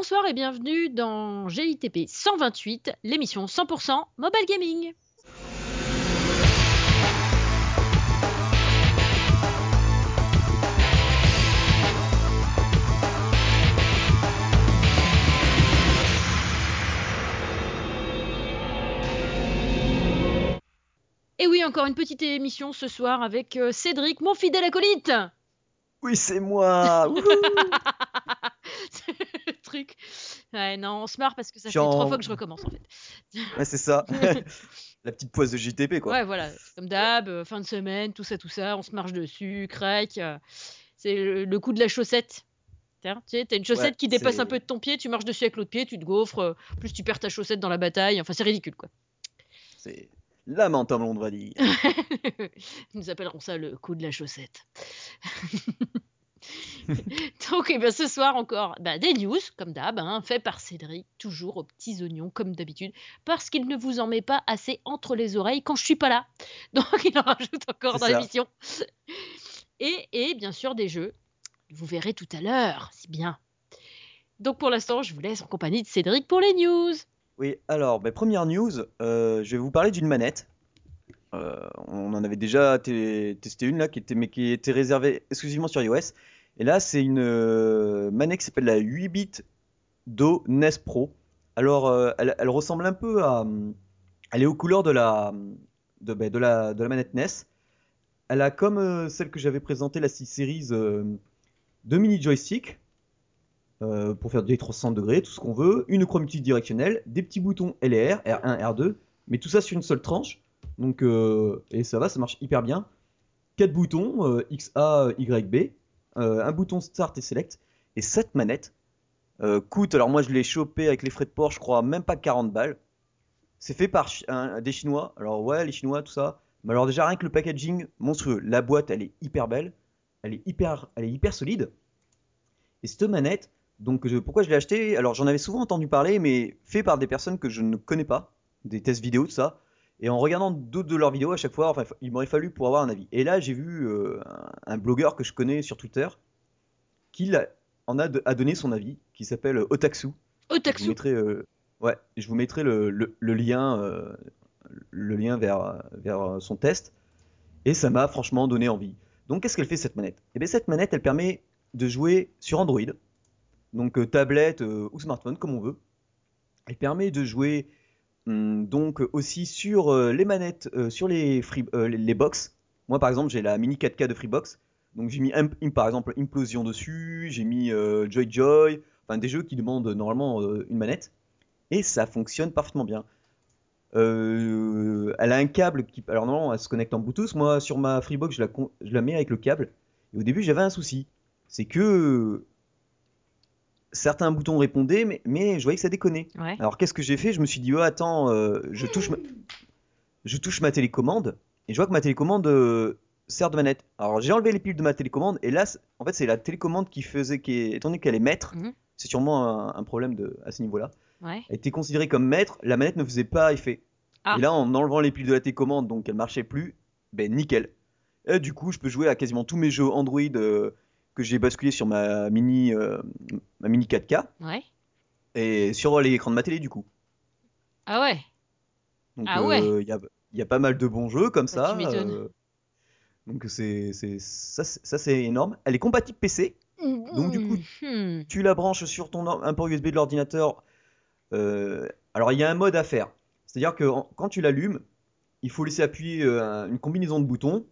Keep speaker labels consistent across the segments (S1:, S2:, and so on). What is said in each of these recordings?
S1: bonsoir et bienvenue dans GITP 128, l'émission 100% Mobile Gaming. Et oui, encore une petite émission ce soir avec euh, Cédric, mon fidèle acolyte.
S2: Oui, c'est moi.
S1: Truc. Ouais, non, on se marre parce que ça fait trois fois que je recommence en fait.
S2: ouais, c'est ça. La petite poisse de JTP, quoi.
S1: Ouais, voilà, comme d'hab, euh, fin de semaine, tout ça, tout ça, on se marche dessus, crac. euh, c'est le, le coup de la chaussette. Tiens, Tu sais, t'as une chaussette
S2: Ouais,
S1: qui dépasse un peu de ton pied, tu marches dessus avec l'autre pied, tu te gaufres, euh, plus tu perds ta chaussette dans la bataille, enfin c'est ridicule quoi.
S2: C'est lamentable, on devrait dire.
S1: Nous appellerons ça le coup de la chaussette. Donc, eh bien, ce soir encore, bah, des news, comme d'hab, hein, fait par Cédric, toujours aux petits oignons, comme d'habitude, parce qu'il ne vous en met pas assez entre les oreilles quand je suis pas là. Donc, il en rajoute encore dans l'émission. Et, et bien sûr, des jeux. Vous verrez tout à l'heure, c'est bien. Donc, pour l'instant, je vous laisse en compagnie de Cédric pour les news.
S2: Oui, alors, bah, première news, euh, je vais vous parler d'une manette. Euh, on en avait déjà té- testé une là qui était, mais qui était réservée exclusivement sur iOS. Et là, c'est une euh, manette qui s'appelle la 8-bit Do NES Pro. Alors, euh, elle, ressemble un peu à. Elle est aux couleurs de la, de, la manette NES. Elle a comme celle que j'avais présentée, la 6 Series, deux mini joysticks pour faire des 360 degrés, tout ce qu'on veut, une croix multidirectionnelle, des petits boutons L et R, R1, R2, mais tout ça sur une seule tranche. Donc, euh, et ça va, ça marche hyper bien. Quatre boutons, euh, X, A, Y, B, euh, un bouton Start et Select, et cette manette euh, coûte, alors moi je l'ai chopé avec les frais de port, je crois, même pas 40 balles. C'est fait par des Chinois, alors ouais, les Chinois, tout ça. Mais alors déjà, rien que le packaging, monstrueux. La boîte, elle est hyper belle, elle est hyper, elle est hyper solide. Et cette manette, donc pourquoi je l'ai acheté Alors j'en avais souvent entendu parler, mais fait par des personnes que je ne connais pas, des tests vidéo, tout ça. Et en regardant d'autres de leurs vidéos à chaque fois, enfin, il m'aurait fallu pour avoir un avis. Et là, j'ai vu euh, un, blogueur que je connais sur Twitter qui en a, de- a donné son avis, qui s'appelle Otaksu. Je vous
S1: Otaksu.
S2: mettrai, euh, ouais, je vous mettrai le, le- le lien, euh, le lien vers, vers son test. Et ça m'a franchement donné envie. Donc, qu'est-ce qu'elle fait cette manette? Eh bien, cette manette, elle permet de jouer sur Android, donc tablette ou smartphone, comme on veut. Elle permet de jouer donc aussi sur euh, les manettes, euh, sur les, free, euh, les, box. Moi, par exemple, j'ai la mini 4K de Freebox. Donc, j'ai mis, par exemple, Implosion dessus, j'ai mis euh, Joy Joy, enfin des jeux qui demandent normalement euh, une manette. Et ça fonctionne parfaitement bien. Euh, elle a un câble qui. Alors, normalement, elle se connecte en Bluetooth. Moi, sur ma Freebox, je la, je la mets avec le câble. Et au début, j'avais un souci. C'est que certains boutons répondaient, mais, mais je voyais que ça déconnait.
S1: Ouais.
S2: Alors qu'est-ce que j'ai fait? Je me suis dit, oh attends, euh, je, touche ma... je touche ma télécommande et je vois que ma télécommande euh, sert de manette. Alors j'ai enlevé les piles de ma télécommande et là, en fait, c'est la télécommande qui faisait, qui est... étant donné qu'elle est maître,
S1: Mhm.
S2: c'est sûrement un, un problème de... à ce niveau-là.
S1: Ouais.
S2: Elle était considérée comme maître, la manette ne faisait pas effet.
S1: Ah.
S2: Et là, en enlevant les piles de la télécommande, donc elle marchait plus, ben nickel. Et du coup, je peux jouer à quasiment tous mes jeux Android euh, que j'ai basculé sur ma mini, euh, ma mini 4K
S1: Ouais.
S2: et sur l'écran de ma télé du coup.
S1: Ah ouais.
S2: Donc
S1: Ah ouais.
S2: euh, il y, a, il y a pas mal de bons jeux comme
S1: Bah,
S2: ça.
S1: m'étonnes.
S2: euh, donc c'est ça, c'est- ça c'est énorme. Elle est compatible PC. Donc, du coup,
S1: Hmm.
S2: Tu la branches sur ton un port USB de l'ordinateur. euh, alors il y a un mode à faire. C'est-à-dire que en- quand tu l'allumes, il faut laisser appuyer euh, un- une combinaison de boutons.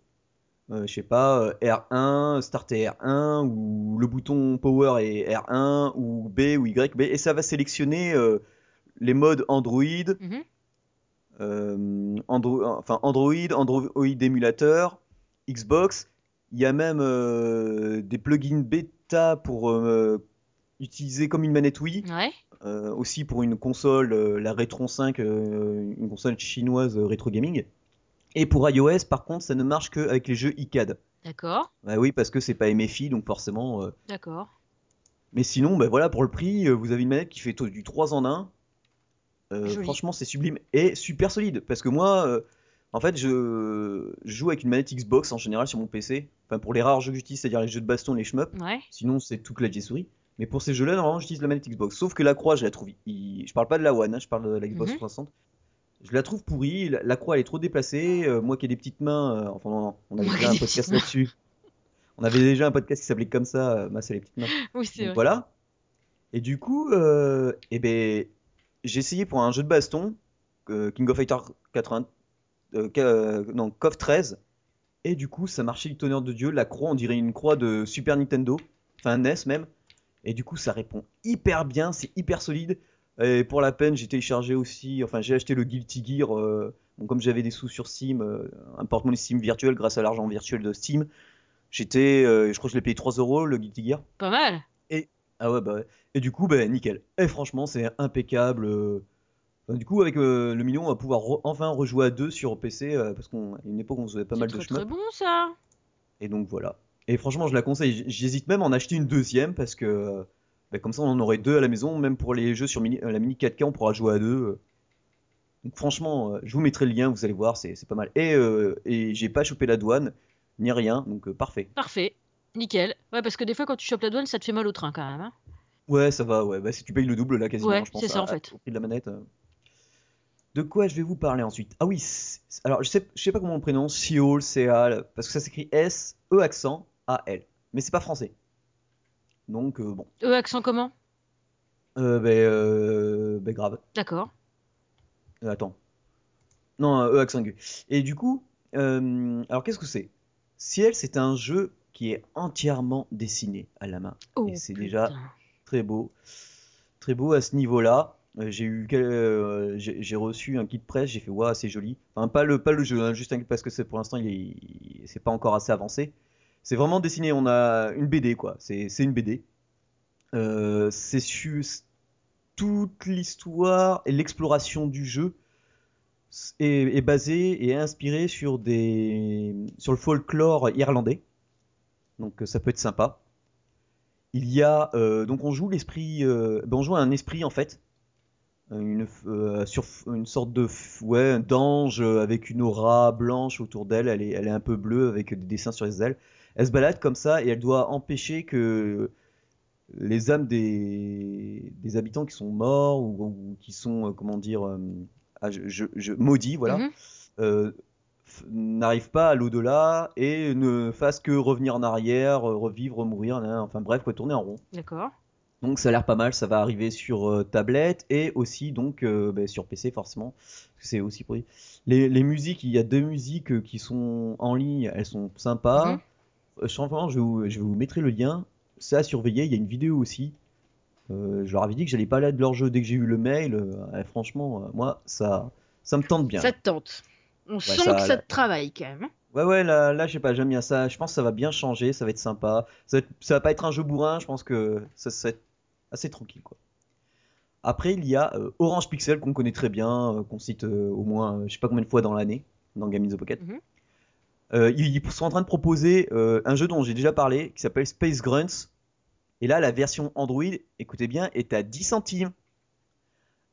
S2: Euh, je sais pas, euh, R1, Start et R1, ou le bouton Power et R1, ou B ou Y, B, et ça va sélectionner euh, les modes Android,
S1: Mhm.
S2: euh, Andro- enfin Android, Android émulateur, Xbox. Il y a même des plugins bêta pour utiliser comme une manette Wii,
S1: Ouais.
S2: aussi pour une console, la Retron 5, euh, une console chinoise rétro gaming. Et pour iOS, par contre, ça ne marche qu'avec les jeux iCAD.
S1: D'accord.
S2: Bah oui, parce que c'est pas MFI, donc forcément. euh,
S1: D'accord.
S2: Mais sinon, bah voilà, pour le prix, euh, vous avez une manette qui fait du 3 en 1. Euh, franchement, c'est sublime et super solide. Parce que moi, euh, en fait, je, je joue avec une manette Xbox en général sur mon PC. Enfin, pour les rares jeux que j'utilise, c'est-à-dire les jeux de baston, les shmups.
S1: Ouais.
S2: Sinon, c'est tout clavier souris. Mais pour ces jeux-là, normalement, j'utilise la manette Xbox. Sauf que la croix, je la trouve. il- Je parle pas de la One, hein, je parle de la Xbox
S1: Mhm.
S2: 360. Je la trouve pourrie. La, la croix, elle est trop déplacée. Euh, moi qui ai des petites mains, euh, enfin, non, non, on avait déjà un podcast là-dessus. On avait déjà un podcast qui s'appelait comme ça, euh, Masse et les petites mains.
S1: Oui, c'est
S2: Donc
S1: vrai.
S2: voilà. Et du coup, euh, eh ben, j'ai essayé pour un jeu de baston, King of Fighter 80, euh, K- euh, non, KOF 13. Et du coup, ça marchait du tonnerre de Dieu. La croix, on dirait une croix de Super Nintendo, enfin NES même. Et du coup, ça répond hyper bien, c'est hyper solide. Et pour la peine, j'ai téléchargé aussi, enfin, j'ai acheté le Guilty Gear. euh, bon, comme j'avais des sous sur Steam, euh, un porte-monnaie Steam virtuel grâce à l'argent virtuel de Steam. J'étais, euh, je crois que je l'ai payé 3 euros le Guilty Gear.
S1: Pas mal.
S2: Ah ouais, bah ouais. Et du coup, bah nickel. Et franchement, c'est impeccable. Enfin, du coup, avec euh, le million, on va pouvoir re- enfin rejouer à deux sur PC, euh, parce qu'à une époque, on faisait pas
S1: C'est
S2: mal de
S1: très
S2: shmup.
S1: très bon ça.
S2: Et donc voilà. Et franchement, je la conseille. J'hésite même à en acheter une deuxième, parce que bah, comme ça, on en aurait deux à la maison. Même pour les jeux sur mini- euh, la mini 4K, on pourra jouer à deux. euh. Donc franchement, euh, je vous mettrai le lien, vous allez voir, c'est pas mal. Et, euh, et j'ai pas chopé la douane, ni rien, donc euh, parfait.
S1: Parfait. Nickel. Ouais, parce que des fois, quand tu chopes la douane, ça te fait mal au train quand même. hein.
S2: Ouais, ça va, ouais. Bah, si tu payes le double, là, quasiment,
S1: Ouais,
S2: je pense.
S1: c'est ça,
S2: à-
S1: en fait.
S2: Au prix de la manette. euh. De quoi je vais vous parler ensuite? Ah oui, alors je sais, je sais pas comment on le prononce, Seoul, Seal, parce que ça s'écrit S, E accent, A, L. Mais c'est pas français. Donc, euh, bon.
S1: E accent comment?
S2: Euh, ben, euh, ben, grave.
S1: D'accord.
S2: Euh, attends. Non, euh, E accent aigu. Et du coup, euh, alors qu'est-ce que c'est? Ciel, c'est un jeu qui est entièrement dessiné à la main.
S1: Oh,
S2: Et c'est déjà très beau. Très beau à ce niveau-là. Euh, j'ai eu euh, j'ai reçu un kit presse, j'ai fait waouh, c'est joli. Enfin pas le pas le jeu, hein, juste un parce que c'est pour l'instant il- c'est pas encore assez avancé. C'est vraiment dessiné, on a une BD quoi. C'est une BD. Euh, c'est toute l'histoire et l'exploration du jeu est, basée et inspirée sur le folklore irlandais. Donc euh, ça peut être sympa. Il y a euh, donc on joue l'esprit, ben, un esprit en fait, une sorte de ouais d'ange avec une aura blanche autour d'elle. Elle est un peu bleue avec des dessins sur les ailes. Elle se balade comme ça et elle doit empêcher que les âmes des, des habitants qui sont morts ou, ou qui sont euh, comment dire euh, ah, je, je- je- maudits voilà
S1: Mhm.
S2: euh, n'arrivent pas à l'au-delà et ne fassent que revenir en arrière, revivre, mourir, enfin bref, quoi, tourner en rond.
S1: D'accord.
S2: Donc ça a l'air pas mal, ça va arriver sur euh, tablette et aussi donc euh, ben, sur PC forcément, c'est aussi produit. Les, les musiques, il y a deux musiques euh, qui sont en ligne, elles sont sympas.
S1: Mhm.
S2: Franchement, je, vous, je vous mettrai le lien, c'est à surveiller, il y a une vidéo aussi. Euh, je leur avais dit que j'allais pas là de leur jeu dès que j'ai eu le mail. euh, et franchement, euh, moi, ça, ça me tente bien.
S1: Ça te tente. On sent
S2: ça-
S1: que ça te travaille quand même. hein.
S2: Ouais, ouais, là, là je sais pas, j'aime bien ça. Je pense que ça va bien changer, ça va être sympa. Ça va, être- ça va pas être un jeu bourrin, je pense que ça, ça va être assez tranquille, quoi. Après, il y a euh, Orange Pixel, qu'on connaît très bien, euh, qu'on cite euh, au moins, euh, je sais pas combien de fois dans l'année, dans Game in the Pocket.
S1: Mhm.
S2: Euh, ils, sont en train de proposer euh, un jeu dont j'ai déjà parlé, qui s'appelle Space Grunts. Et là, la version Android, écoutez bien, est à 10 centimes.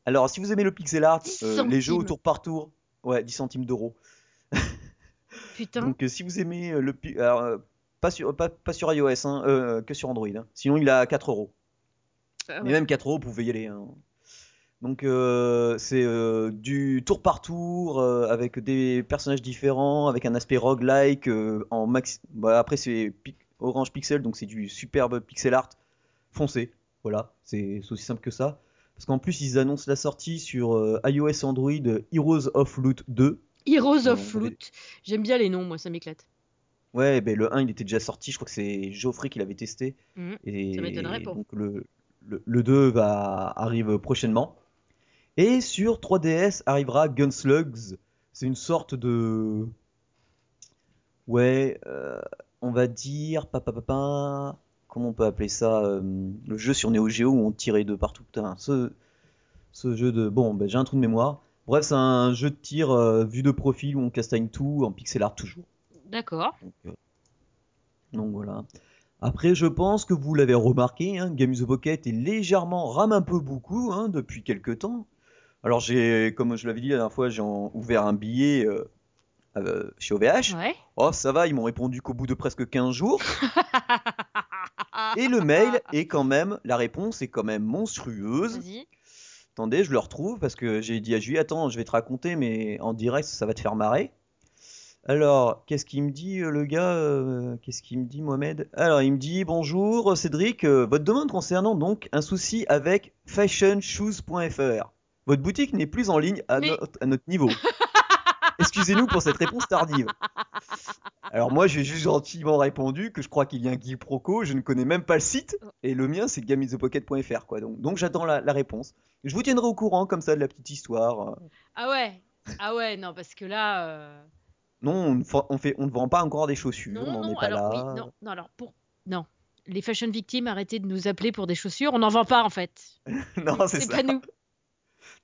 S2: Alors, si vous aimez le pixel art,
S1: 10
S2: euh, les jeux au tour par tour, ouais, 10 centimes d'euros.
S1: Putain.
S2: Donc si vous aimez le alors, pas sur pas, pas sur iOS hein, que sur Android. hein. Sinon il à 4 euros.
S1: Ah
S2: Mais même 4 euros, vous pouvez y aller. hein. Donc euh, c'est euh, du tour par tour euh, avec des personnages différents, avec un aspect roguelike en max. Bah, après c'est Orange Pixel, donc c'est du superbe pixel art foncé. Voilà, c'est aussi simple que ça. Parce qu'en plus ils annoncent la sortie sur iOS Android Heroes of Loot 2.
S1: Heroes of Loot. J'aime bien les noms, moi, ça m'éclate.
S2: Ouais, ben le 1 il était déjà sorti, je crois que c'est Geoffrey qui l'avait testé.
S1: Mhm.
S2: Et
S1: Ça m'étonnerait pas.
S2: donc le, le, le 2 va, arrive prochainement. Et sur 3DS arrivera Gunslugs. C'est une sorte de. Ouais, euh, on va dire. Papa, papa, comment on peut appeler ça euh, Le jeu sur Neo Geo où on tirait de partout. Putain, ce, ce jeu de. Bon, ben, j'ai un trou de mémoire. Bref, c'est un jeu de tir euh, vu de profil où on castagne tout en pixel art toujours.
S1: D'accord.
S2: Donc, donc voilà. Après, je pense que vous l'avez remarqué, hein, Game the Pocket est légèrement rame un peu beaucoup hein, depuis quelques temps. Alors j'ai, comme je l'avais dit la dernière fois, j'ai ouvert un billet euh, euh, chez OVH.
S1: Ouais.
S2: Oh, ça va, ils m'ont répondu qu'au bout de presque 15 jours. Et le mail est quand même, la réponse est quand même monstrueuse.
S1: Vas-y.
S2: Attendez, je le retrouve parce que j'ai dit à Julie, attends, je vais te raconter, mais en direct, ça va te faire marrer. Alors, qu'est-ce qu'il me dit euh, le gars euh, Qu'est-ce qu'il me dit Mohamed? Alors, il me dit bonjour Cédric, euh, votre demande concernant donc un souci avec fashionshoes.fr. Votre boutique n'est plus en ligne à,
S1: Mais-
S2: notre, à notre niveau. Excusez-nous pour cette réponse tardive. Alors moi, j'ai juste gentiment répondu que je crois qu'il y a un quiproquo, je ne connais même pas le site, et le mien c'est gameinthepocket.fr quoi. Donc, donc j'attends la, la réponse. Je vous tiendrai au courant comme ça de la petite histoire.
S1: Ah ouais. Ah ouais, non, parce que là. euh,
S2: Non, on fait, on ne vend pas encore des chaussures,
S1: Non,
S2: on n'en
S1: non,
S2: est pas
S1: alors
S2: là.
S1: oui, non, non, alors pour. Non. Les fashion victimes, arrêtez de nous appeler pour des chaussures, on n'en vend pas en fait.
S2: non, c'est
S1: C'est
S2: ça.
S1: pas nous.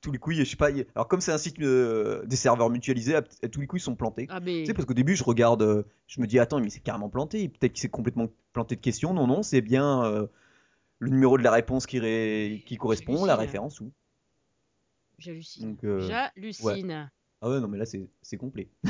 S2: Tous les couilles, je sais pas. Alors comme c'est un site euh, des serveurs mutualisés, à- à tous les couilles sont plantés.
S1: Ah mais.
S2: Tu sais, parce qu'au début, je regarde, euh, je me dis, attends, mais c'est carrément planté. Peut-être qu'il s'est complètement planté de questions. Non, non, c'est bien euh, le numéro de la réponse qui, ré- qui correspond, la référence ou.
S1: J'hallucine. J'hallucine.
S2: Ah ouais, non, mais là, c'est complet.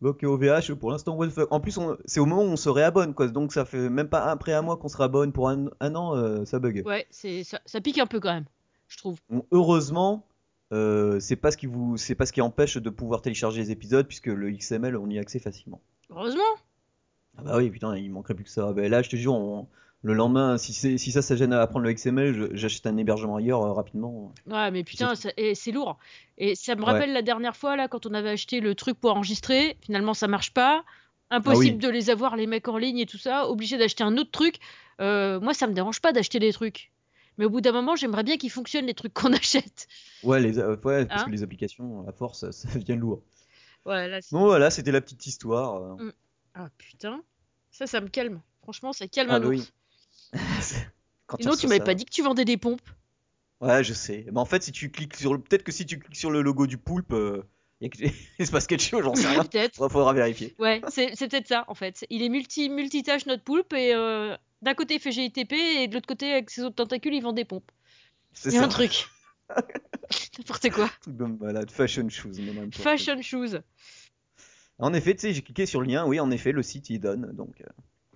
S2: Donc, OVH, pour l'instant, what the fuck. En plus, c'est au moment où on se réabonne, quoi. Donc, ça fait même pas après un mois qu'on se réabonne pour un, un an, euh, ça bug.
S1: Ouais, ça, ça pique un peu quand même, je trouve.
S2: Bon, heureusement, euh, c'est pas ce qui vous, c'est pas ce qui empêche de pouvoir télécharger les épisodes, puisque le XML, on y a accès facilement.
S1: Heureusement.
S2: Ah bah oui, putain, il manquerait plus que ça. Bah là, je te jure, on- le lendemain, si, si ça, ça gêne à apprendre le XML, j'achète un hébergement ailleurs euh, rapidement.
S1: Ouais, mais putain,
S2: C'est-
S1: lourd. Et ça me
S2: Ouais.
S1: rappelle la dernière fois, là, quand on avait acheté le truc pour enregistrer, finalement ça marche pas. Impossible
S2: Ah
S1: de les avoir, les mecs en ligne et tout ça. Obligé d'acheter un autre truc. Euh, moi, ça me dérange pas d'acheter des trucs. Mais au bout d'un moment, j'aimerais bien qu'ils fonctionnent les trucs qu'on achète.
S2: Ouais, les, euh, ouais, parce
S1: Hein
S2: que les applications, à force, ça, devient lourd.
S1: Ouais, là, c'est-
S2: Bon, voilà, c'était la petite histoire. euh.
S1: Ah putain, ça, ça me calme. Franchement, ça calme
S2: Ah,
S1: un
S2: oui. Quand
S1: non, tu m'avais pas dit que tu vendais des pompes.
S2: Ouais, je sais. Mais en fait, si tu cliques sur le... peut-être que si tu cliques sur le logo du poulpe, euh, il se passe quelque chose, j'en sais rien.
S1: Peut-être.
S2: Faudra, faudra vérifier.
S1: Ouais, c'est peut-être ça en fait. Il est multi multitâche notre poulpe et euh, d'un côté il fait GITP et de l'autre côté avec ses autres tentacules il vend des pompes.
S2: C'est
S1: Il un truc. N'importe quoi.
S2: Truc de malade. Fashion shoes. quoi.
S1: Fashion shoes.
S2: En effet, tu sais, j'ai cliqué sur le lien. Oui, en effet, le site il donne. Donc euh,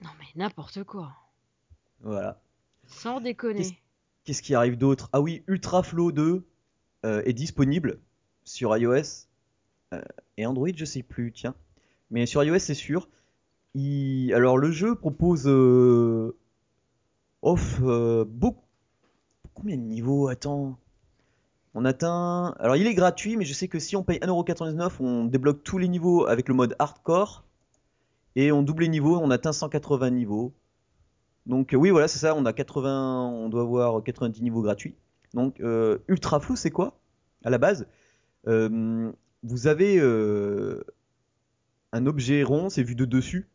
S1: Non mais n'importe quoi.
S2: voilà.
S1: Sans déconner.
S2: Qu'est-ce qui arrive d'autre? Ah oui, Ultraflow 2 euh, est disponible sur iOS et Android, je sais plus, tiens. Mais sur iOS, c'est sûr. Alors, le jeu propose euh, off euh, beaucoup. Combien de niveaux? Attends. On atteint. Alors, il est gratuit, mais je sais que si on paye 1,99€, on débloque tous les niveaux avec le mode hardcore. Et on double les niveaux, on atteint 180 niveaux. Donc euh, oui, voilà, c'est ça, on a 80, on doit avoir 90 niveaux gratuits. Donc euh, ultra flou, c'est quoi À la base, Euh, vous avez euh, un objet rond, c'est vu de dessus,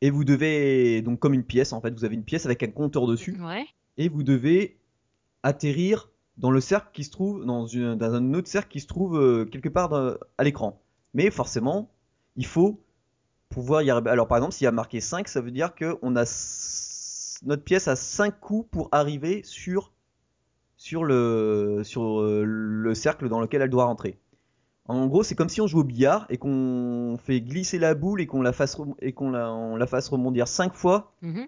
S2: et vous devez donc comme une pièce en fait, vous avez une pièce avec un compteur dessus,
S1: Ouais.
S2: et vous devez atterrir dans le cercle qui se trouve dans, une- dans un autre cercle qui se trouve euh, quelque part dans- à l'écran. Mais forcément, il faut pouvoir y arriver. Alors par exemple, s'il y a marqué 5, ça veut dire que on a notre pièce a 5 coups pour arriver sur sur le sur euh, le cercle dans lequel elle doit rentrer. En gros, c'est comme si on joue au billard et qu'on fait glisser la boule et qu'on la fasse et qu'on la, on la fasse rebondir 5 fois
S1: Mhm.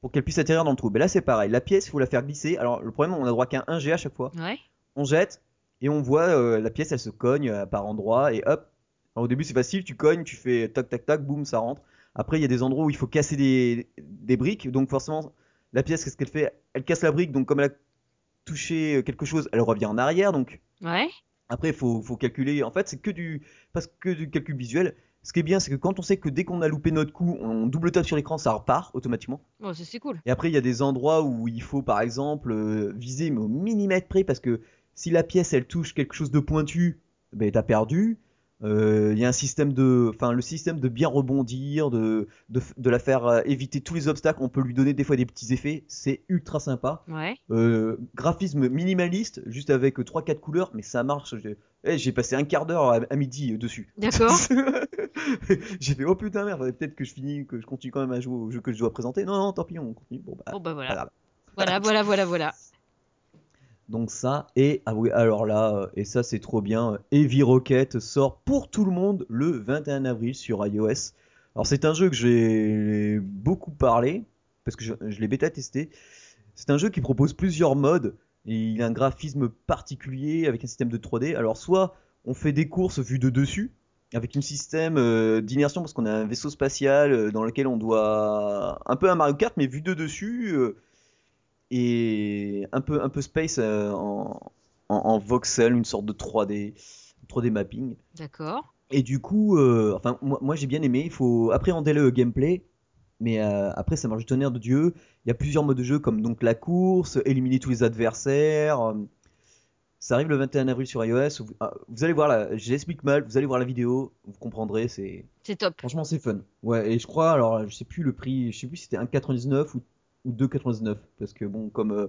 S2: pour qu'elle puisse atterrir dans le trou. Mais là, c'est pareil. La pièce, il faut la faire glisser. Alors, le problème, on a droit qu'à un jet à chaque fois.
S1: Ouais.
S2: On jette et on voit euh, la pièce, elle se cogne euh, par endroits et hop. Alors, au début, c'est facile. Tu cognes, tu fais tac, tac, tac, boum, ça rentre. Après, il y a des endroits où il faut casser des, des briques. Donc, forcément, la pièce, qu'est-ce qu'elle fait? Elle casse la brique. Donc, comme elle a touché euh, quelque chose, elle revient en arrière. Donc,
S1: Ouais.
S2: Après, il faut, faut calculer. En fait, c'est que du, parce que du calcul visuel. Ce qui est bien, c'est que quand on sait que dès qu'on a loupé notre coup, on double tape sur l'écran, ça repart automatiquement.
S1: Ça c'est cool.
S2: Et après, il y a des endroits où il faut, par exemple, euh, viser mais au millimètre près, parce que si la pièce, elle touche quelque chose de pointu, ben, t'as perdu. Euh, Il y a un système de, enfin, le système de bien rebondir, de, de, de la faire euh, éviter tous les obstacles. On peut lui donner des fois des petits effets. C'est ultra sympa.
S1: Ouais.
S2: Euh, graphisme minimaliste, juste avec 3-4 couleurs, mais ça marche. J'ai eh, j'ai passé un quart d'heure à, à midi euh, dessus.
S1: D'accord.
S2: J'ai fait oh putain merde, peut-être que je finis, que je continue quand même à jouer au jeu que je dois présenter. Non non, tant pis, on continue. Bon bah
S1: Bon bah voilà. Voilà, voilà, voilà, voilà.
S2: Donc ça et ah oui alors là euh, et ça c'est trop bien. Heavy Rocket sort pour tout le monde le 21 avril sur iOS. Alors c'est un jeu que j'ai beaucoup parlé parce que je, l'ai bêta testé. C'est un jeu qui propose plusieurs modes et il a un graphisme particulier avec un système de 3D. Alors soit on fait des courses vues de dessus avec un système euh, d'immersion parce qu'on a un vaisseau spatial euh, dans lequel on doit un peu un Mario Kart mais vu de dessus euh, et un peu un peu space euh, en, en, en voxel, une sorte de 3D 3D mapping.
S1: D'accord.
S2: Et du coup, euh, enfin, moi, moi, j'ai bien aimé. Il faut appréhender le gameplay, mais euh, après ça marche du tonnerre de Dieu. Il y a plusieurs modes de jeu comme donc la course, éliminer tous les adversaires. Ça arrive le 21 avril sur iOS. Vous, ah, vous allez voir j'explique mal. Vous allez voir la vidéo, vous comprendrez. C'est
S1: C'est top.
S2: franchement c'est fun. Ouais, et je crois alors je sais plus le prix, je sais plus si c'était 1,99 ou, ou 2,99 parce que bon comme euh,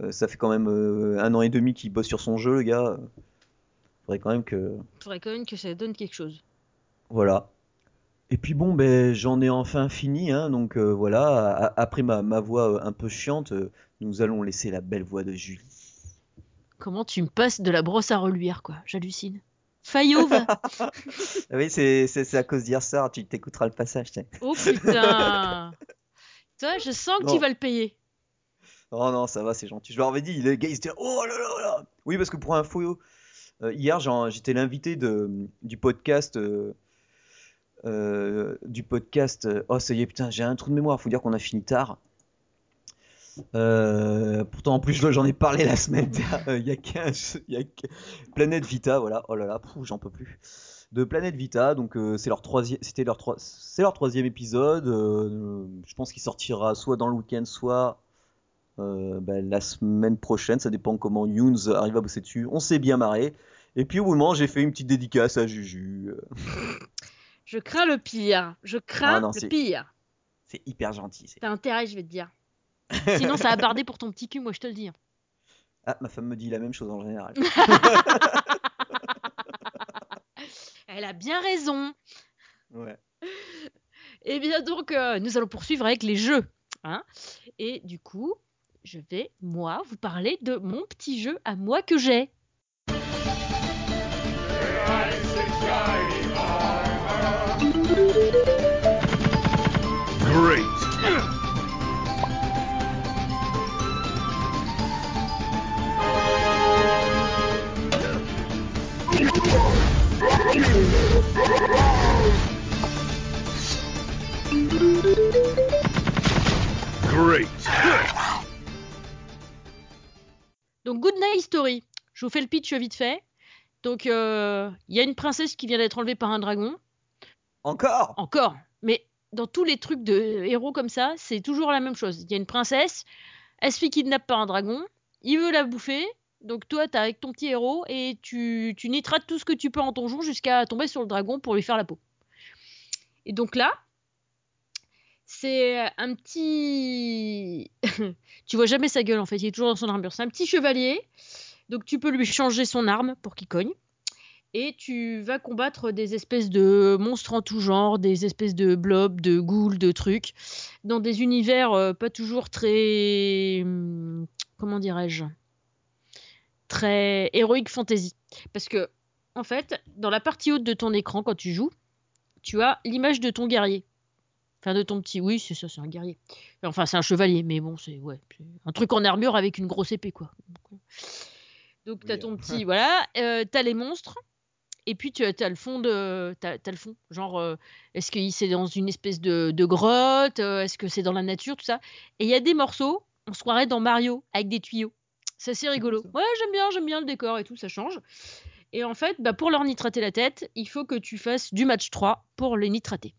S2: euh, ça fait quand même euh, un an et demi qu'il bosse sur son jeu, le gars. faudrait quand même que
S1: Faudrait quand même que ça donne quelque chose.
S2: Voilà. Et puis bon, ben j'en ai enfin fini, hein, donc euh, voilà. A- Après ma, ma voix euh, un peu chiante, euh, nous allons laisser la belle voix de Julie.
S1: Comment tu me passes de la brosse à reluire, quoi J'hallucine. Fayot va.
S2: Ah Oui, c'est à cause d'hier soir, tu t'écouteras le passage.
S1: Oh putain Toi, je sens que
S2: Non.
S1: tu vas le payer.
S2: Oh non, ça va, c'est gentil. Je leur avais dit, les gars, ils étaient oh là là là. Oui, parce que pour info, euh, hier j'étais l'invité du podcast. euh, euh, du podcast. euh, Oh, ça y est, putain, j'ai un trou de mémoire. Faut dire qu'on a fini tard. Euh, pourtant, en plus, je- j'en ai parlé la semaine dernière. Il y a 15. Il y a Planète Vita, voilà. Oh là là, j'en peux plus. De Planète Vita, donc euh, c'est leur troisième, c'était leur trois, c'est leur troisième épisode. euh, je pense qu'il sortira soit dans le week-end, soit euh, ben, la semaine prochaine. Ça dépend comment Younes arrive à bosser dessus. On s'est bien marré. Et puis au moment, j'ai fait une petite dédicace à Juju.
S1: Je crains le pire. Je crains
S2: Ah non,
S1: le
S2: c'est-
S1: pire.
S2: C'est hyper gentil. c'est-
S1: T'as intérêt, je vais te dire. Sinon, ça va barder pour ton petit cul, moi, je te le dis. hein.
S2: Ah, ma femme me dit la même chose en général.
S1: Elle a bien raison.
S2: Ouais.
S1: Eh bien, donc, euh, nous allons poursuivre avec les jeux. hein. Et du coup, je vais, moi, vous parler de mon petit jeu à moi que j'ai.
S3: Great. Great.
S1: Donc, Good Night Story. Je vous fais le pitch vite fait. Donc, euh, il y a une princesse qui vient d'être enlevée par un dragon.
S2: Encore?
S1: Encore. Mais dans tous les trucs de héros comme ça, c'est toujours la même chose. Il y a une princesse, elle se fait kidnapper par un dragon, il veut la bouffer. Donc toi, t'es avec ton petit héros et tu, tu nitrates tout ce que tu peux en ton jour jusqu'à tomber sur le dragon pour lui faire la peau. Et donc là, c'est un petit... tu vois jamais sa gueule en fait, il est toujours dans son armure. C'est un petit chevalier, donc tu peux lui changer son arme pour qu'il cogne et tu vas combattre des espèces de monstres en tout genre, des espèces de blobs, de ghouls, de trucs, dans des univers euh, pas toujours très. hum, Comment dirais-je? Très héroïque fantasy. Parce que, en fait, dans la partie haute de ton écran, quand tu joues, tu as l'image de ton guerrier. Enfin, de ton petit. Oui, c'est ça, c'est un guerrier. Enfin, c'est un chevalier, mais bon, c'est ouais, un truc en armure avec une grosse épée, quoi. Donc, t'as
S2: Oui,
S1: ton petit. Voilà, euh, t'as les monstres. Et puis tu as, le fond de t'as le fond genre euh, est-ce que c'est dans une espèce de, de grotte euh, est-ce que c'est dans la nature tout ça? Et il y a des morceaux on se croirait dans Mario avec des tuyaux c'est assez rigolo. Ouais j'aime bien j'aime bien le décor et tout ça change. Et en fait bah, pour leur nitrater la tête il faut que tu fasses du match 3 pour les nitrater.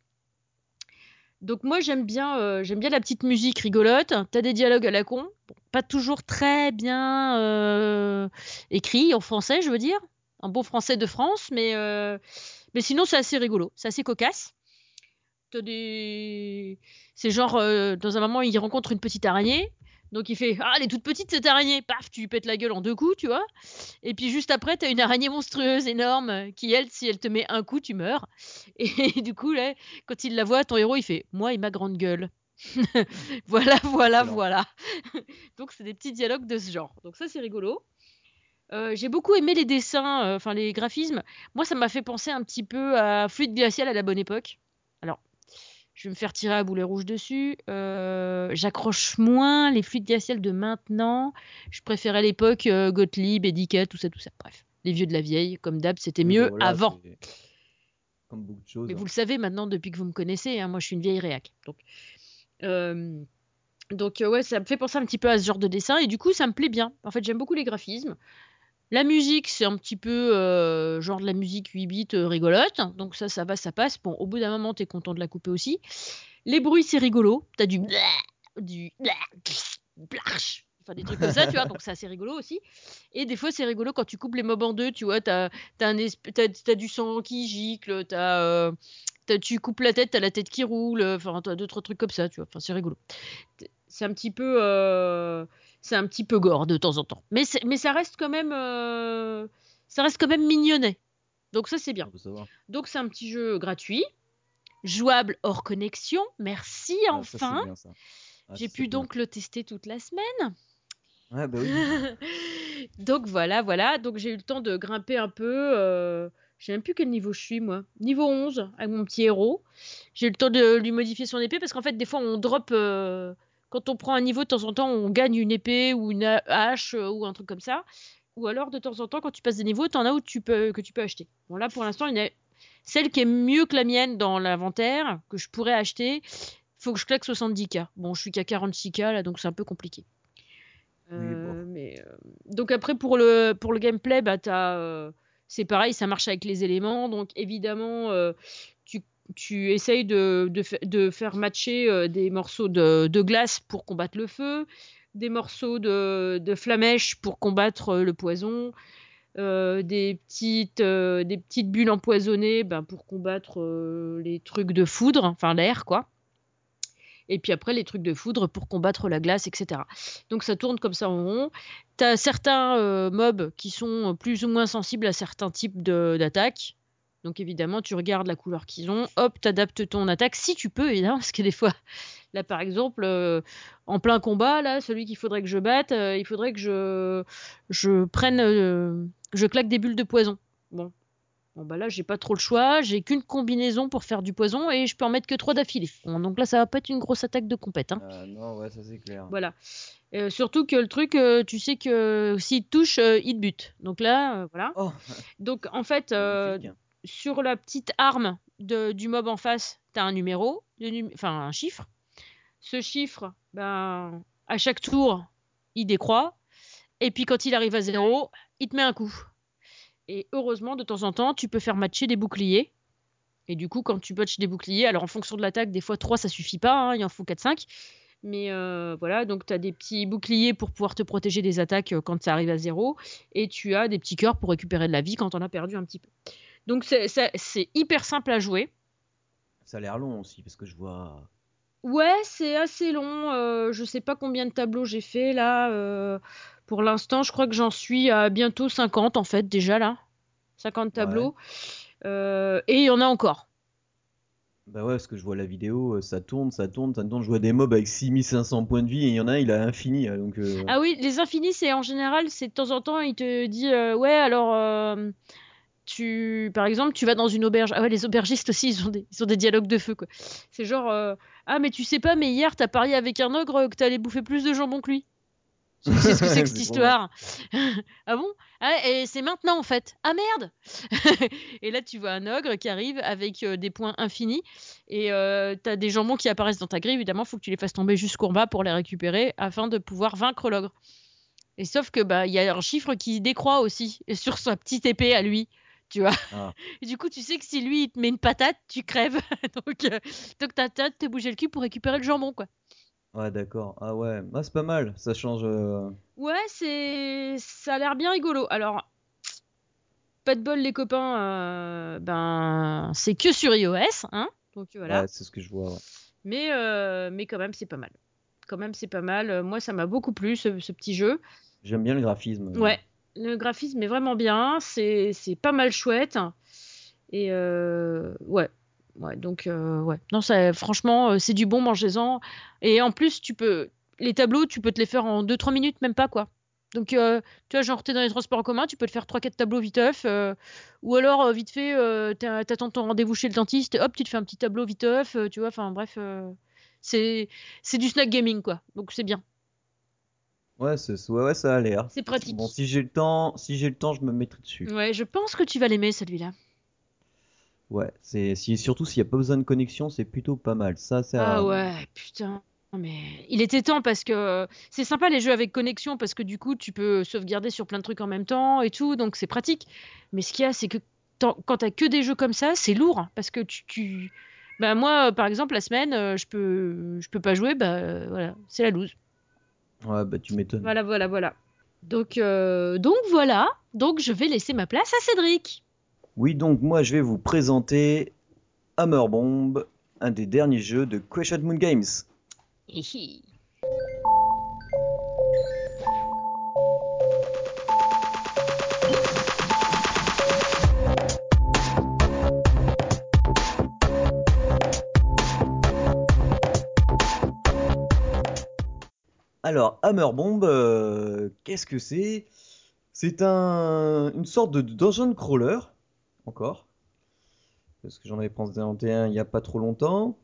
S1: Donc moi j'aime bien euh, j'aime bien la petite musique rigolote. T'as des dialogues à la con Bon, pas toujours très bien euh, écrits en français je veux dire. Un bon français de France, mais, euh, mais sinon c'est assez rigolo, c'est assez cocasse. T'as des... C'est genre, euh, dans un moment, il rencontre une petite araignée, donc il fait Ah, elle est toute petite cette araignée Paf, tu lui pètes la gueule en deux coups, tu vois. Et puis juste après, t'as une araignée monstrueuse, énorme, qui, elle, si elle te met un coup, tu meurs. Et du coup, là, quand il la voit, ton héros, il fait Moi et ma grande gueule. voilà, voilà,
S2: Excellent.
S1: voilà. donc c'est des petits dialogues de ce genre. Donc ça, c'est rigolo. Euh, j'ai beaucoup aimé les dessins, euh, enfin les graphismes. Moi, ça m'a fait penser un petit peu à Fluide glacial à la bonne époque. Je vais me faire tirer à boulet rouge dessus. Euh, j'accroche moins les fluides glaciales de maintenant. Je préférais l'époque euh, Gottlieb, Edica, tout ça, tout ça. Bref, les vieux de la vieille, comme d'hab, c'était mieux
S2: voilà,
S1: avant.
S2: Comme beaucoup de choses.
S1: Mais vous le savez maintenant depuis que vous me connaissez, hein, moi je suis une vieille réac. Donc, euh, donc euh, ouais, ça me fait penser un petit peu à ce genre de dessin et du coup ça me plaît bien. En fait, j'aime beaucoup les graphismes. La musique, c'est un petit peu euh, genre de la musique 8 bits euh, rigolote. Donc ça, ça va, ça passe. Bon, au bout d'un moment, t'es content de la couper aussi. Les bruits, c'est rigolo. T'as du du blarch. Enfin, des trucs comme ça, tu vois. Donc c'est assez rigolo aussi. Et des fois, c'est rigolo quand tu coupes les mobs en deux, tu vois. T'as t'as du sang qui gicle, t'as... euh, tu coupes la tête, t'as la tête qui roule. Enfin, t'as deux, trois trucs comme ça, tu vois. Enfin, c'est rigolo. C'est un petit peu... c'est un petit peu gore de temps en temps. Mais, c'est- mais ça reste quand même... euh, ça reste quand même mignonnet. Donc ça, c'est bien. Donc c'est un petit jeu gratuit, jouable hors connexion. Merci
S2: Ah,
S1: enfin.
S2: Ah,
S1: J'ai pu
S2: bien.
S1: donc le tester toute la semaine.
S2: Ouais, bah oui.
S1: donc voilà, voilà. Donc j'ai eu le temps de grimper un peu. euh, Je sais même plus quel niveau je suis moi. Niveau 11 avec mon petit héros. J'ai eu le temps de lui modifier son épée parce qu'en fait des fois on drop... euh, Quand on prend un niveau de temps en temps on gagne une épée ou une ha- hache euh, ou un truc comme ça. Ou alors de temps en temps quand tu passes des niveaux t'en as où tu peux, que tu peux acheter. Bon là pour l'instant il y en a celle qui est mieux que la mienne dans l'inventaire que je pourrais acheter. Faut que je claque 70k. Bon je suis qu'à 46k là donc c'est un peu compliqué. Euh, mais euh, donc après pour le pour le gameplay bah t'as euh, c'est pareil ça marche avec les éléments donc évidemment euh, tu tu essayes de, de, fa- de faire matcher euh, des morceaux de, glace pour combattre le feu des morceaux de, flamèche pour combattre euh, le poison euh, des petites bulles empoisonnées ben, pour combattre les trucs de foudre enfin l'air quoi et puis après les trucs de foudre pour combattre la glace, etc. Donc ça tourne comme ça en rond. T'as certains euh, mobs qui sont plus ou moins sensibles à certains types d'attaques. Donc évidemment, tu regardes la couleur qu'ils ont, hop, t'adaptes ton attaque si tu peux, évidemment, parce que des fois, là par exemple, euh, en plein combat, là, celui qu'il faudrait que je batte, euh, il faudrait que je, je prenne, euh, je claque des bulles de poison. Bon. Bon bah là j'ai pas trop le choix, j'ai qu'une combinaison pour faire du poison et je peux en mettre que trois d'affilée. Bon, donc là ça va pas être une grosse attaque de compète. Hein.
S2: Ah, non, ouais, ça c'est clair.
S1: Voilà. Euh, surtout que le truc, euh, tu sais que s'il te touche, euh, il te bute. Donc là, euh, voilà.
S2: Oh,
S1: Donc en fait, euh. Sur la petite arme du mob en face, tu as un numéro, enfin un chiffre. Ce chiffre, ben, à chaque tour, il décroît. Et puis quand il arrive à zéro, il te met un coup. Et heureusement, de temps en temps, tu peux faire matcher des boucliers. Et du coup, quand tu matches des boucliers, alors en fonction de l'attaque, des fois 3 ça suffit pas, hein, il en faut 4-5. Mais euh, voilà, donc tu as des petits boucliers pour pouvoir te protéger des attaques euh, quand ça arrive à zéro. Et tu as des petits cœurs pour récupérer de la vie quand on a perdu un petit peu. Donc c'est- hyper simple à jouer.
S2: Ça a l'air long aussi, parce que je vois.
S1: Ouais, c'est assez long. euh, je sais pas combien de tableaux j'ai fait là. euh, pour l'instant, je crois que j'en suis à bientôt 50 en fait déjà là. 50 tableaux. Euh, et il y en a encore.
S2: Bah ouais, parce que je vois la vidéo, euh, ça tourne, ça tourne, ça tourne. Je vois des mobs avec 6500 points de vie et il y en a un, il a infini. euh, Donc, euh,
S1: Ah oui, les infinis, c'est en général, c'est de temps en temps, il te dit euh, ouais, alors euh, tu, par exemple, tu vas dans une auberge. Ah ouais, les aubergistes aussi, ils ont des, ils ont des dialogues de feu quoi. C'est genre euh, ah mais tu sais pas, mais hier t'as parié avec un ogre que t'allais bouffer plus de jambon que lui. Sais ce que c'est que cette
S2: C'est
S1: histoire Ah bon? Ah et c'est maintenant en fait. Ah merde Et là tu vois un ogre qui arrive avec euh, des points infinis et euh, t'as des jambons qui apparaissent dans ta grille. Évidemment, faut que tu les fasses tomber jusqu'en bas pour les récupérer afin de pouvoir vaincre l'ogre. Et sauf que bah il y a un chiffre qui décroît aussi sur sa petite épée à lui. Tu vois
S2: Ah.
S1: Et du coup, tu sais que si lui il te met une patate, tu crèves. donc, euh, donc t'as t'as de te bouger le cul pour récupérer le jambon, quoi.
S2: Ouais, d'accord. Ah ouais, ah, c'est pas mal. Ça change. euh,
S1: Ouais, c'est ça a l'air bien rigolo. Alors, pas de bol les copains, euh, ben c'est que sur iOS, hein. Donc voilà.
S2: Ouais, c'est ce que je vois. ouais.
S1: Mais euh, mais quand même c'est pas mal. Quand même c'est pas mal. Moi ça m'a beaucoup plu ce, ce petit jeu.
S2: J'aime bien le graphisme.
S1: Ouais, le graphisme est vraiment bien. C'est pas mal chouette. Et euh, ouais. Donc euh, ouais. Non, ça, franchement, euh, c'est du bon, mangez-en. Et en plus, tu peux les tableaux, tu peux te les faire en 2-3 minutes, même pas quoi. Donc, tu vois, genre, t'es dans les transports en commun, tu peux te faire 3-4 tableaux viteuf. ou alors, vite fait, t'attends ton rendez-vous chez le dentiste, hop, tu te fais un petit tableau viteuf, tu vois, enfin, bref. c'est du snack gaming, quoi. Donc, c'est bien.
S2: Ouais, c'est, ouais, ouais, ça a l'air.
S1: C'est pratique.
S2: Bon, si j'ai le temps, si j'ai le temps, je me mettrai dessus.
S1: Ouais, je pense que tu vas l'aimer, celui-là.
S2: Ouais, c'est si, surtout s'il n'y a pas besoin de connexion, c'est plutôt pas mal. Ça, c'est
S1: Ah ouais, putain. Mais il était temps parce que c'est sympa les jeux avec connexion parce que du coup tu peux sauvegarder sur plein de trucs en même temps et tout, donc c'est pratique. Mais ce qu'il y a, c'est que quand t'as que des jeux comme ça, c'est lourd hein, parce que tu, tu... Bah moi, euh, par exemple, la semaine, euh, je peux, je peux pas jouer, bah euh, voilà, c'est la loose.
S2: Ouais, bah tu m'étonnes.
S1: Voilà, voilà, voilà. Donc, euh, donc voilà. Donc je vais laisser ma place à Cédric.
S2: Oui, donc moi je vais vous présenter Hammer Bomb, un des derniers jeux de Question Moon Games.
S1: Hihi.
S2: Alors, Hammer Bomb, euh, qu'est-ce que c'est? C'est un, une sorte de dungeon crawler, encore, parce que j'en avais présenté un il n'y a pas trop longtemps.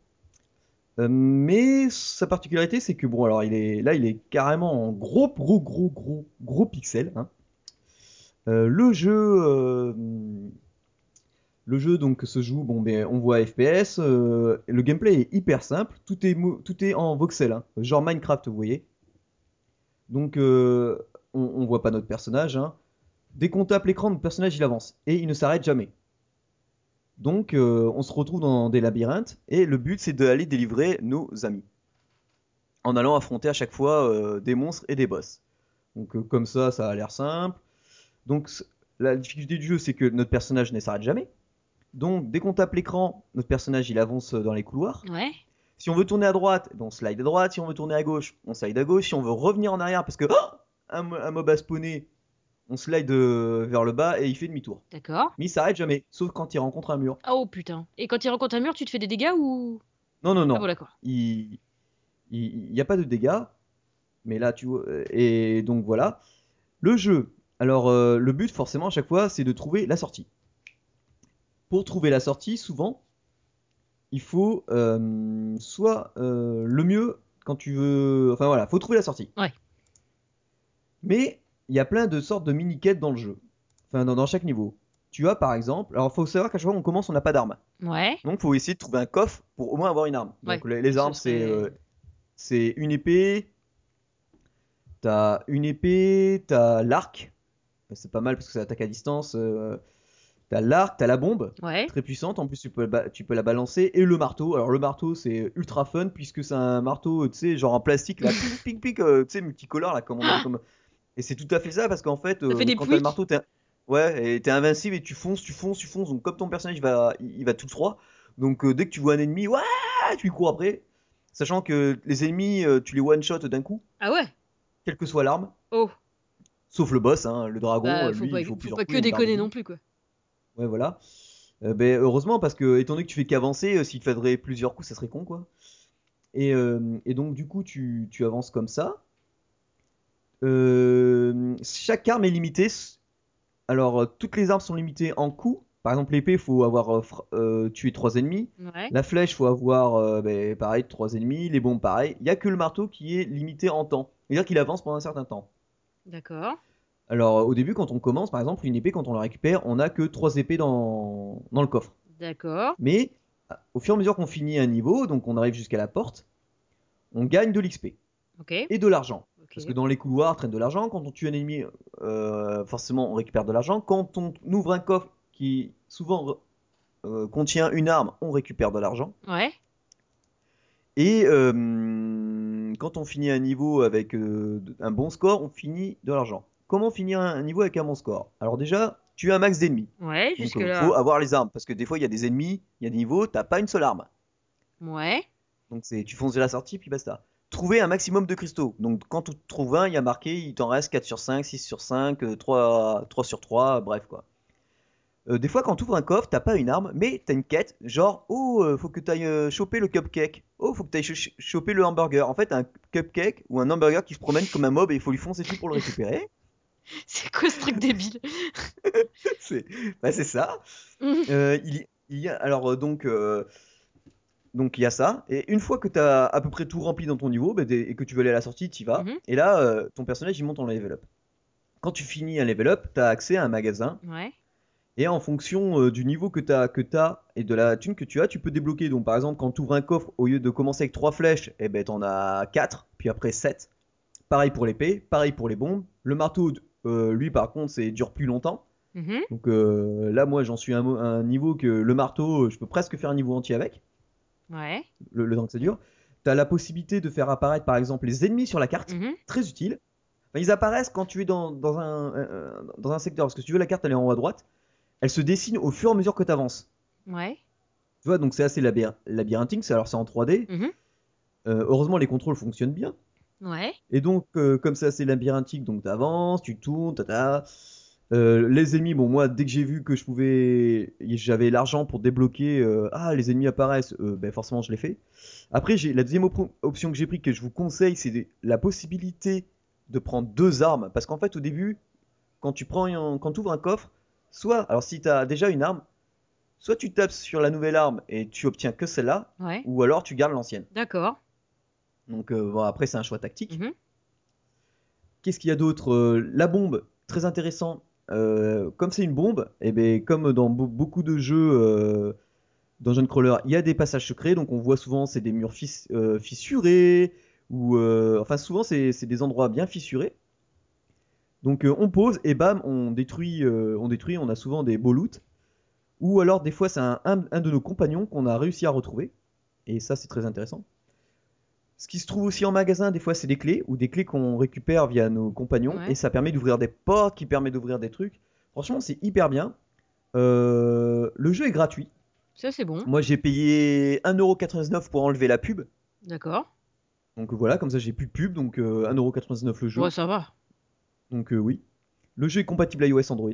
S2: Euh, mais sa particularité, c'est que bon, alors il est là, il est carrément en gros, gros, gros, gros, gros pixels. hein. Euh, le jeu, le jeu donc se joue, bon, ben, on voit FPS. le gameplay est hyper simple. Tout est, mo- tout est en voxel, hein, genre Minecraft, vous voyez. Donc, euh, on, on voit pas notre personnage. hein. Dès qu'on tape l'écran, notre personnage il avance et il ne s'arrête jamais. Donc, euh, on se retrouve dans des labyrinthes et le but c'est d'aller délivrer nos amis en allant affronter à chaque fois euh, des monstres et des boss. Donc, comme ça, ça a l'air simple. Donc, la difficulté du jeu c'est que notre personnage ne s'arrête jamais. Donc, dès qu'on tape l'écran, notre personnage il avance dans les couloirs.
S1: Ouais.
S2: Si on veut tourner à droite, ben, on slide à droite. Si on veut tourner à gauche, on slide à gauche. Si on veut revenir en arrière parce que oh un, mo- un mob a spawné, on slide euh, vers le bas et il fait demi-tour.
S1: D'accord.
S2: Mais il s'arrête jamais, sauf quand il rencontre un mur.
S1: Oh putain. Et quand il rencontre un mur, tu te fais des dégâts ou?
S2: Non, non, non.
S1: Ah bon, d'accord.
S2: il il n'y a pas de dégâts. Mais là, tu vois. euh, Et donc voilà. Le jeu. Alors, euh, le but, forcément, à chaque fois, c'est de trouver la sortie. Pour trouver la sortie, souvent, il faut euh, soit euh, le mieux quand tu veux. Enfin voilà, faut trouver la sortie.
S1: Ouais.
S2: Mais il y a plein de sortes de mini-quêtes dans le jeu. Enfin, dans, dans chaque niveau. Tu as par exemple. Alors, faut savoir qu'à chaque fois qu'on commence, on n'a pas d'arme.
S1: Ouais.
S2: Donc, faut essayer de trouver un coffre pour au moins avoir une arme. Donc,
S1: Ouais,
S2: les, armes, c'est euh, c'est une épée. T'as une épée, t'as l'arc. C'est pas mal parce que ça attaque à distance. T'as l'arc, t'as la bombe,
S1: Ouais.
S2: très puissante. En plus, tu peux, ba- tu peux la balancer. Et le marteau. Alors, le marteau, c'est ultra fun puisque c'est un marteau, tu sais, genre en plastique, là, pic, pic, pic, euh, tu sais, multicolore, là, comme on a- comme... Et c'est tout à fait ça parce qu'en fait,
S1: fait
S2: euh,
S1: des
S2: quand t'as le marteau, t'es ouais, et t'es invincible et tu fonces, tu fonces, tu fonces. Donc, comme ton personnage va, il il va tout droit. Donc, euh, dès que tu vois un ennemi, ouais, tu lui cours après. Sachant que les ennemis, euh, tu les one-shot d'un coup,
S1: Ah ouais.
S2: quelle que soit l'arme.
S1: Oh.
S2: Sauf le boss, hein, le dragon,
S1: Bah,
S2: euh,
S1: faut
S2: lui,
S1: pas,
S2: il faut
S1: faut pas que
S2: il y
S1: déconner non plus quoi.
S2: Ouais, voilà. Euh, ben, heureusement, parce que, étant donné que tu fais qu'avancer, euh, s'il te faudrait plusieurs coups, ça serait con, quoi. Et, euh, et donc, du coup, tu, tu avances comme ça. Chaque arme est limitée. Alors, toutes les armes sont limitées en coups. Par exemple, l'épée, il faut avoir tué trois ennemis.
S1: Ouais.
S2: La flèche, faut avoir, ben, pareil, trois ennemis. Les bombes, pareil. Il n'y a que le marteau qui est limité en temps. C'est-à-dire qu'il avance pendant un certain temps.
S1: D'accord.
S2: Alors, au début, quand on commence, par exemple, une épée, quand on la récupère, on n'a que trois épées dans, dans le coffre.
S1: D'accord.
S2: Mais au fur et à mesure qu'on finit un niveau, donc on arrive jusqu'à la porte, on gagne de l'XP
S1: Ok.
S2: et de l'argent. Parce que dans les couloirs traîne de l'argent. Quand on tue un ennemi, euh, forcément on récupère de l'argent. Quand on ouvre un coffre qui souvent euh, contient une arme, on récupère de l'argent.
S1: Ouais.
S2: Et euh, quand on finit un niveau avec un bon score, on finit de l'argent. Comment finir un niveau avec un bon score Alors déjà, tu as un max d'ennemis.
S1: Ouais.
S2: Donc
S1: Jusque
S2: il
S1: là.
S2: faut avoir les armes. Parce que des fois il y a des ennemis, il y a des niveaux, t'as pas une seule arme.
S1: Ouais.
S2: Donc c'est tu fonces vers la sortie puis basta. Trouver un maximum de cristaux. Donc quand tu trouves un, il y a marqué il t'en reste 4 sur 5, 6 sur 5, euh, 3, 3 sur 3, bref quoi. euh, des fois, quand tu ouvres un coffre, t'as pas une arme, mais t'as une quête, genre, oh, euh, faut que t'ailles euh, choper le cupcake. Oh, faut que t'ailles ch- choper le hamburger. En fait, un cupcake ou un hamburger qui se promène comme un mob et il faut lui foncer dessus pour le récupérer.
S1: C'est quoi ce truc débile
S2: c'est bah, ça. Euh, il, y- il y a, alors, euh, donc, euh, donc, il y a ça. Et une fois que t'as à peu près tout rempli dans ton niveau bah, et que tu veux aller à la sortie, t'y vas.
S1: Mhm.
S2: Et là, euh, ton personnage, il monte en level up. Quand tu finis un level up, t'as accès à un magasin.
S1: Ouais.
S2: Et en fonction du niveau que tu as, que t'as et de la thune que tu as, tu peux débloquer. Donc par exemple, quand tu ouvres un coffre, au lieu de commencer avec 3 flèches, eh ben, tu en as 4, puis après 7. Pareil pour l'épée, pareil pour les bombes. Le marteau, lui par contre, c'est dure plus longtemps.
S1: Mhm.
S2: Donc euh, là, moi, j'en suis à un, niveau que le marteau, euh, je peux presque faire un niveau entier avec,
S1: Ouais.
S2: le, le temps que ça dure. Tu as la possibilité de faire apparaître par exemple les ennemis sur la carte,
S1: Mhm.
S2: très utile. Enfin, ils apparaissent quand tu es dans, dans un, euh, dans un secteur, parce que si tu veux, la carte elle est en haut à droite. Elle se dessine au fur et à mesure que tu avances.
S1: Ouais.
S2: Tu vois, donc c'est assez labyrinthique, alors c'est en 3D.
S1: Mhm.
S2: Euh, heureusement, les contrôles fonctionnent bien.
S1: Ouais.
S2: Et donc, euh, comme c'est assez labyrinthique, donc t'avances, tu tournes, tata. Euh, les ennemis, bon, moi, dès que j'ai vu que je pouvais. J'avais l'argent pour débloquer. euh, ah, les ennemis apparaissent, euh, ben forcément, je l'ai fait. Après, j'ai la deuxième op- option que j'ai pris, que je vous conseille, c'est la possibilité de prendre deux armes. Parce qu'en fait, au début, quand tu prends un- quand tu ouvres un coffre, soit. Alors, si t'as déjà une arme, soit tu tapes sur la nouvelle arme et tu obtiens que celle-là,
S1: Ouais.
S2: ou alors tu gardes l'ancienne.
S1: D'accord.
S2: Donc, euh, bon, après, c'est un choix tactique.
S1: Mhm.
S2: Qu'est-ce qu'il y a d'autre Euh, La bombe, très intéressant. Euh, comme c'est une bombe, et ben comme dans be- beaucoup de jeux euh, Dungeon Crawler, il y a des passages secrets. Donc on voit souvent c'est des murs fis- fissurés ou enfin souvent c'est des endroits bien fissurés. Donc on pose et bam on détruit, on détruit. On a souvent des beaux loot. Ou alors des fois c'est un, un- un de nos compagnons qu'on a réussi à retrouver. Et ça c'est très intéressant. Ce qui se trouve aussi en magasin, des fois, c'est des clés ou des clés qu'on récupère via nos compagnons
S1: Ouais.
S2: et ça permet d'ouvrir des portes, qui permet d'ouvrir des trucs. Franchement, c'est hyper bien. Euh, le jeu est gratuit.
S1: Ça, c'est bon.
S2: Moi, j'ai payé 1,99€ pour enlever la pub.
S1: D'accord.
S2: Donc voilà, comme ça, j'ai plus de pub. Donc euh, 1,99€ le jeu.
S1: Ouais, ça va.
S2: Donc euh, oui. Le jeu est compatible iOS Android.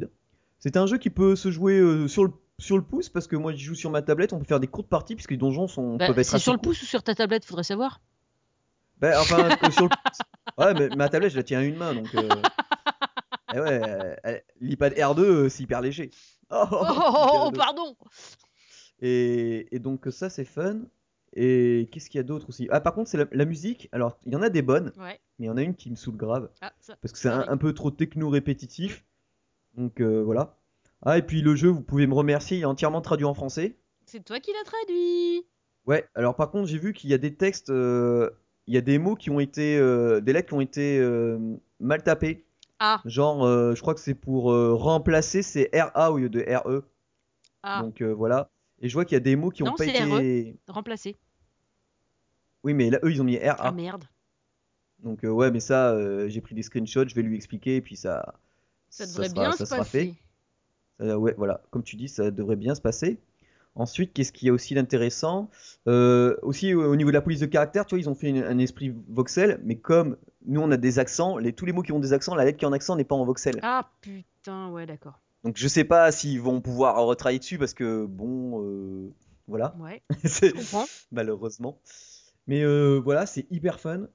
S2: C'est un jeu qui peut se jouer euh, sur, le, sur le pouce parce que moi, je joue sur ma tablette. On peut faire des courtes parties puisque les donjons sont,
S1: Bah,
S2: peuvent être
S1: c'est sur le pouce ou sur ta tablette, faudrait savoir.
S2: Ben, enfin, sur le... Ouais, mais ma tablette, je la tiens à une main, donc... euh, eh ouais, euh, l'iPad R2, euh, c'est hyper léger. Oh,
S1: Oh, oh, oh,
S2: R2.
S1: pardon.
S2: Et, et donc ça, c'est fun. Et qu'est-ce qu'il y a d'autre aussi? Ah, par contre, c'est la, la musique. Alors, il y en a des bonnes,
S1: Ouais.
S2: mais il y en a une qui me saoule grave,
S1: Ah, ça.
S2: parce que c'est un, peu trop techno-répétitif. Donc, euh, voilà. Ah, et puis le jeu, vous pouvez me remercier, il est entièrement traduit en français.
S1: C'est toi qui l'as traduit.
S2: Ouais, alors par contre, j'ai vu qu'il y a des textes, euh, il y a des mots qui ont été, euh, des lettres qui ont été euh, mal tapées.
S1: Ah.
S2: Genre, euh, je crois que c'est pour remplacer, c'est RA au lieu de RE.
S1: Ah.
S2: Donc voilà. Et je vois qu'il y a des mots qui ont
S1: Non,
S2: pas
S1: c'est
S2: été.
S1: Remplacé.
S2: Oui, mais là, eux, ils ont mis RA.
S1: Ah merde.
S2: Donc ouais, mais ça, j'ai pris des screenshots, je vais lui expliquer, et puis ça.
S1: Ça devrait
S2: sera-
S1: bien
S2: ça
S1: se
S2: sera fait.
S1: passer.
S2: Euh, ouais, voilà, comme tu dis, ça devrait bien se passer. Ensuite, qu'est-ce qu'il y a aussi d'intéressant Euh, Aussi, au au niveau de la police de caractère, tu vois, ils ont fait une- un esprit voxel, mais comme nous, on a des accents, les, tous les mots qui ont des accents, la lettre qui est en accent n'est pas en voxel.
S1: Ah putain, ouais, d'accord.
S2: Donc je sais pas s'ils vont pouvoir retravailler dessus, parce que, bon, euh, voilà,
S1: Ouais, je comprends.
S2: malheureusement. Mais euh, voilà, c'est hyper fun.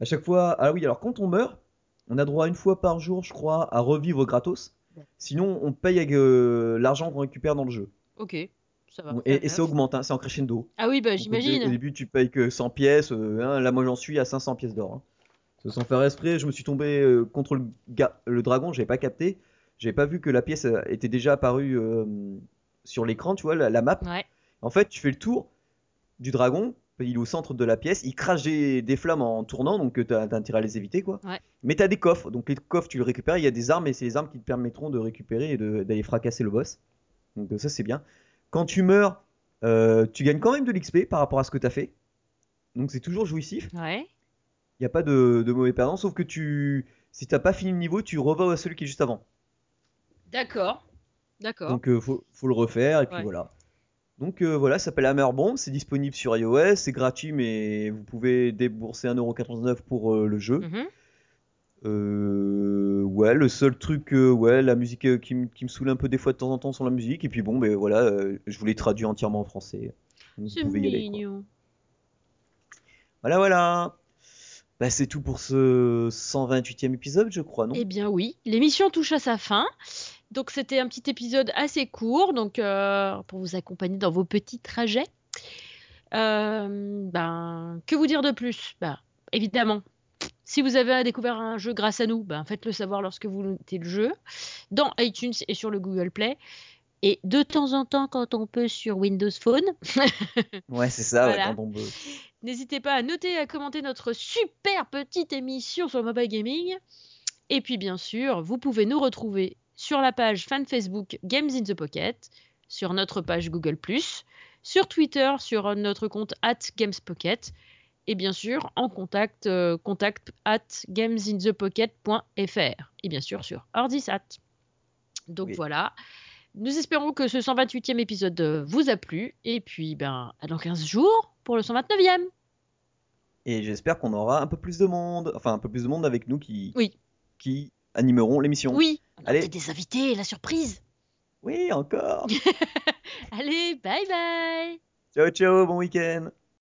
S2: À chaque fois, ah oui, alors quand on meurt, on a droit une fois par jour, je crois, à revivre gratos. Sinon, on paye avec l'argent qu'on récupère dans le jeu.
S1: Ok, ça va.
S2: Et, et ça
S1: enough.
S2: augmente, hein, c'est en crescendo.
S1: Ah oui, bah
S2: Donc, au dé- Au
S1: j'imagine.
S2: début, tu payes que 100 pièces. euh, hein, là, moi, j'en suis à 500 pièces d'or. hein. Sans faire esprit, je me suis tombé euh, contre le, le dragon, j'avais pas capté. J'avais pas vu que la pièce euh, était déjà apparue euh, sur l'écran, tu vois, la, la map.
S1: Ouais.
S2: En fait, tu fais le tour du dragon, il est au centre de la pièce, il crache des, des flammes en tournant, donc t'as t'as intérêt à les éviter, quoi.
S1: Ouais.
S2: Mais t'as des coffres, donc les coffres, tu les récupères, il y a des armes, et c'est les armes qui te permettront de récupérer et d'aller fracasser le boss. Donc ça, c'est bien. Quand tu meurs, euh, tu gagnes quand même de l'XP par rapport à ce que t'as fait. Donc c'est toujours jouissif.
S1: Ouais.
S2: Il n'y a pas de, de mauvais perdant, sauf que tu, si t'as pas fini le niveau, tu revas à celui qui est juste avant.
S1: D'accord. D'accord.
S2: Donc euh, faut, faut le refaire et puis
S1: Ouais.
S2: voilà. Donc euh, voilà, ça s'appelle Hammer Bomb, c'est disponible sur iOS, c'est gratuit mais vous pouvez débourser 1,99€ pour euh, le jeu.
S1: Mhm.
S2: Euh, ouais, le seul truc, euh, ouais, la musique euh, qui, me- qui me saoule un peu des fois de temps en temps sur la musique. Et puis bon, ben voilà, euh, je vous l'ai traduit entièrement en français. Vous
S1: C'est
S2: pouvez y aller. quoi.
S1: mignon.
S2: Voilà, voilà. Bah, c'est tout pour ce 128e épisode, je crois, non?
S1: Eh bien oui, l'émission touche à sa fin. Donc c'était un petit épisode assez court, donc euh, pour vous accompagner dans vos petits trajets. Euh, ben, que vous dire de plus? Ben, évidemment, si vous avez découvert un jeu grâce à nous, ben, faites-le savoir lorsque vous notez le jeu dans iTunes et sur le Google Play. Et de temps en temps, quand on peut sur Windows Phone,
S2: Ouais, c'est ça, ouais, quand on veut.
S1: N'hésitez pas à noter et à commenter notre super petite émission sur Mobile Gaming. Et puis bien sûr, vous pouvez nous retrouver sur la page fan Facebook Games in the Pocket, sur notre page Google ⁇ sur Twitter, sur notre compte at GamesPocket, et bien sûr en contact, euh, contact at gamesinthepocket.fr, et bien sûr sur Ordisat. Donc
S2: Oui.
S1: voilà. Nous espérons que ce 128e épisode vous a plu. Et puis, ben, à dans 15 jours pour le 129e.
S2: Et j'espère qu'on aura un peu plus de monde, enfin un peu plus de monde avec nous qui,
S1: Oui.
S2: qui animeront l'émission.
S1: Oui, on a
S2: Allez.
S1: des invités, la surprise.
S2: Oui, encore.
S1: Allez, bye bye
S2: ciao, ciao, bon week-end.